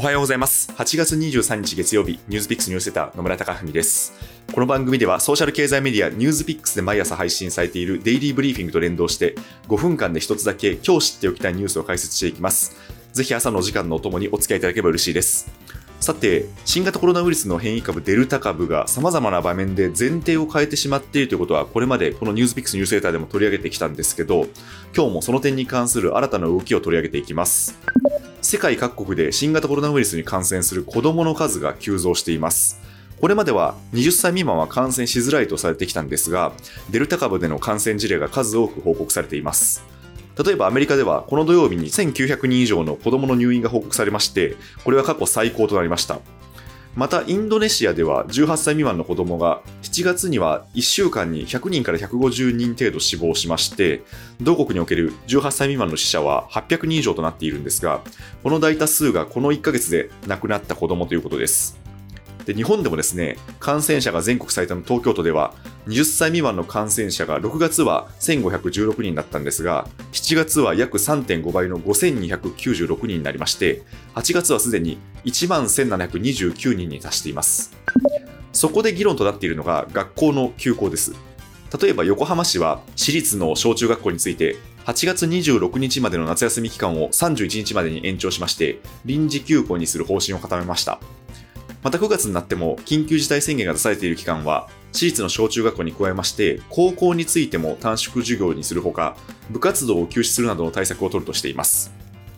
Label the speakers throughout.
Speaker 1: おはようございます。8月23日月曜日、ニュースピックスニュースセター野村隆文です。この番組ではソーシャル経済メディアニュースピックスで毎朝配信されているデイリーブリーフィングと連動して5分間で一つだけ今日知っておきたいニュースを解説していきます。ぜひ朝の時間のお供にお付き合いいただければ嬉しいです。さて、新型コロナウイルスの変異株デルタ株が様々な場面で前提を変えてしまっているということは、これまでこのニュースピックスニュースレーターでも取り上げてきたんですけど、今日もその点に関する新たな動きを取り上げていきます。世界各国で新型コロナウイルスに感染する子供の数が急増しています。これまでは20歳未満は感染しづらいとされてきたんですが、デルタ株での感染事例が数多く報告されています。例えばアメリカではこの土曜日に1900人以上の子供の入院が報告されまして、これは過去最高となりました。また、インドネシアでは18歳未満の子供が7月には1週間に100人から150人程度死亡しまして、同国における18歳未満の死者は800人以上となっているんですが、この大多数がこの1ヶ月で亡くなった子供ということです。で日本でもですね、感染者が全国最多の東京都では、20歳未満の感染者が6月は1516人だったんですが、7月は約3.5倍の5296人になりまして、8月はすでに1万1729人に達しています。そこで議論となっているのが学校の休校です。例えば横浜市は私立の小中学校について8月26日までの夏休み期間を31日までに延長しまして臨時休校にする方針を固めましたまた9月になっても緊急事態宣言が出されている期間は、私立の小中学校に加えまして、高校についても短縮授業にするほか、部活動を休止するなどの対策を取るとしています。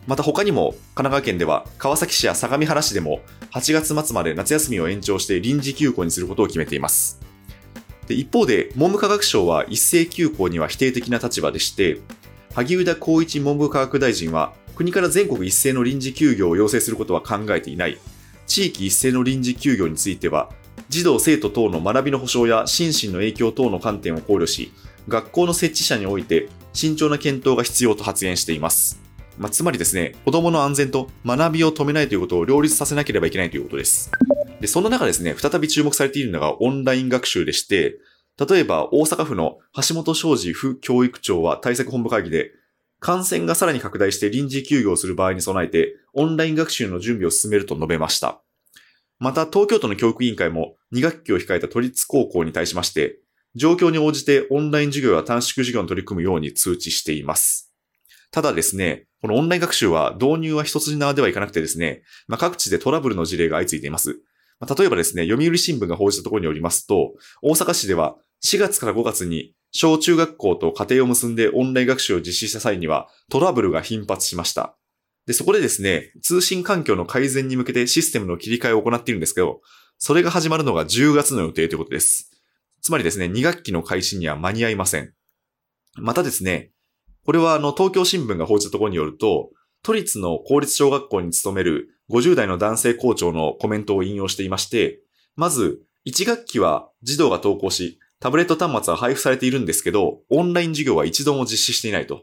Speaker 1: また他にも、神奈川県では川崎市や相模原市でも8月末まで夏休みを延長して臨時休校にすることを決めています。で一方で、文部科学省は一斉休校には否定的な立場でして、萩生田光一文部科学大臣は、国から全国一斉の臨時休業を要請することは考えていない。地域一斉の臨時休業については、児童生徒等の学びの保障や心身の影響等の観点を考慮し、学校の設置者において慎重な検討が必要と発言しています。まあ、つまりですね、子供の安全と学びを止めないということを両立させなければいけないということです。で、そんな中ですね、再び注目されているのがオンライン学習でして、例えば大阪府の橋本昌司府教育長は対策本部会議で、感染がさらに拡大して臨時休業する場合に備えて、オンライン学習の準備を進めると述べました。また、東京都の教育委員会も2学期を控えた都立高校に対しまして、状況に応じてオンライン授業や短縮授業に取り組むように通知しています。ただですね、このオンライン学習は導入は一筋縄ではいかなくてですね、まあ、各地でトラブルの事例が相次いでいます。まあ、例えばですね、読売新聞が報じたところによりますと、大阪市では4月から5月に小中学校と家庭を結んでオンライン学習を実施した際にはトラブルが頻発しました。で、そこでですね、通信環境の改善に向けてシステムの切り替えを行っているんですけど、それが始まるのが10月の予定ということです。つまりですね、2学期の開始には間に合いません。またですね、これはあの、東京新聞が報じたところによると、都立の公立小学校に勤める50代の男性校長のコメントを引用していまして、まず、1学期は児童が登校し、タブレット端末は配布されているんですけど、オンライン授業は一度も実施していないと。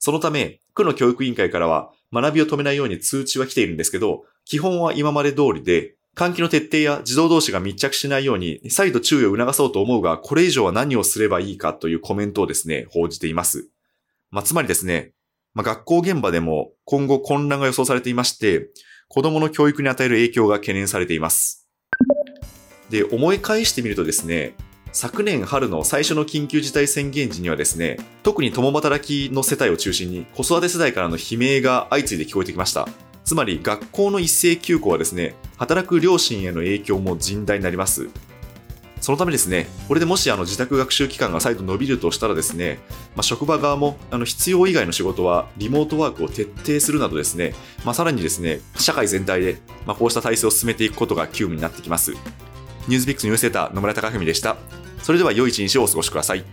Speaker 1: そのため、区の教育委員会からは学びを止めないように通知は来ているんですけど、基本は今まで通りで、換気の徹底や児童同士が密着しないように再度注意を促そうと思うが、これ以上は何をすればいいかというコメントをですね、報じています。まあ、つまりですね、まあ、学校現場でも今後混乱が予想されていまして、子供の教育に与える影響が懸念されています。で、思い返してみるとですね、昨年春の最初の緊急事態宣言時にはですね、特に共働きの世帯を中心に子育て世代からの悲鳴が相次いで聞こえてきました。つまり学校の一斉休校はですね、働く両親への影響も甚大になります。そのためですね、これでもしあの自宅学習期間が再度伸びるとしたらですね、まあ、職場側もあの必要以外の仕事はリモートワークを徹底するなどですね、まあ、さらにですね、社会全体で、ま、こうした体制を進めていくことが急務になってきます。ニュースビックスニュースセーター野村隆文でした。それでは良い一日をお過ごしください。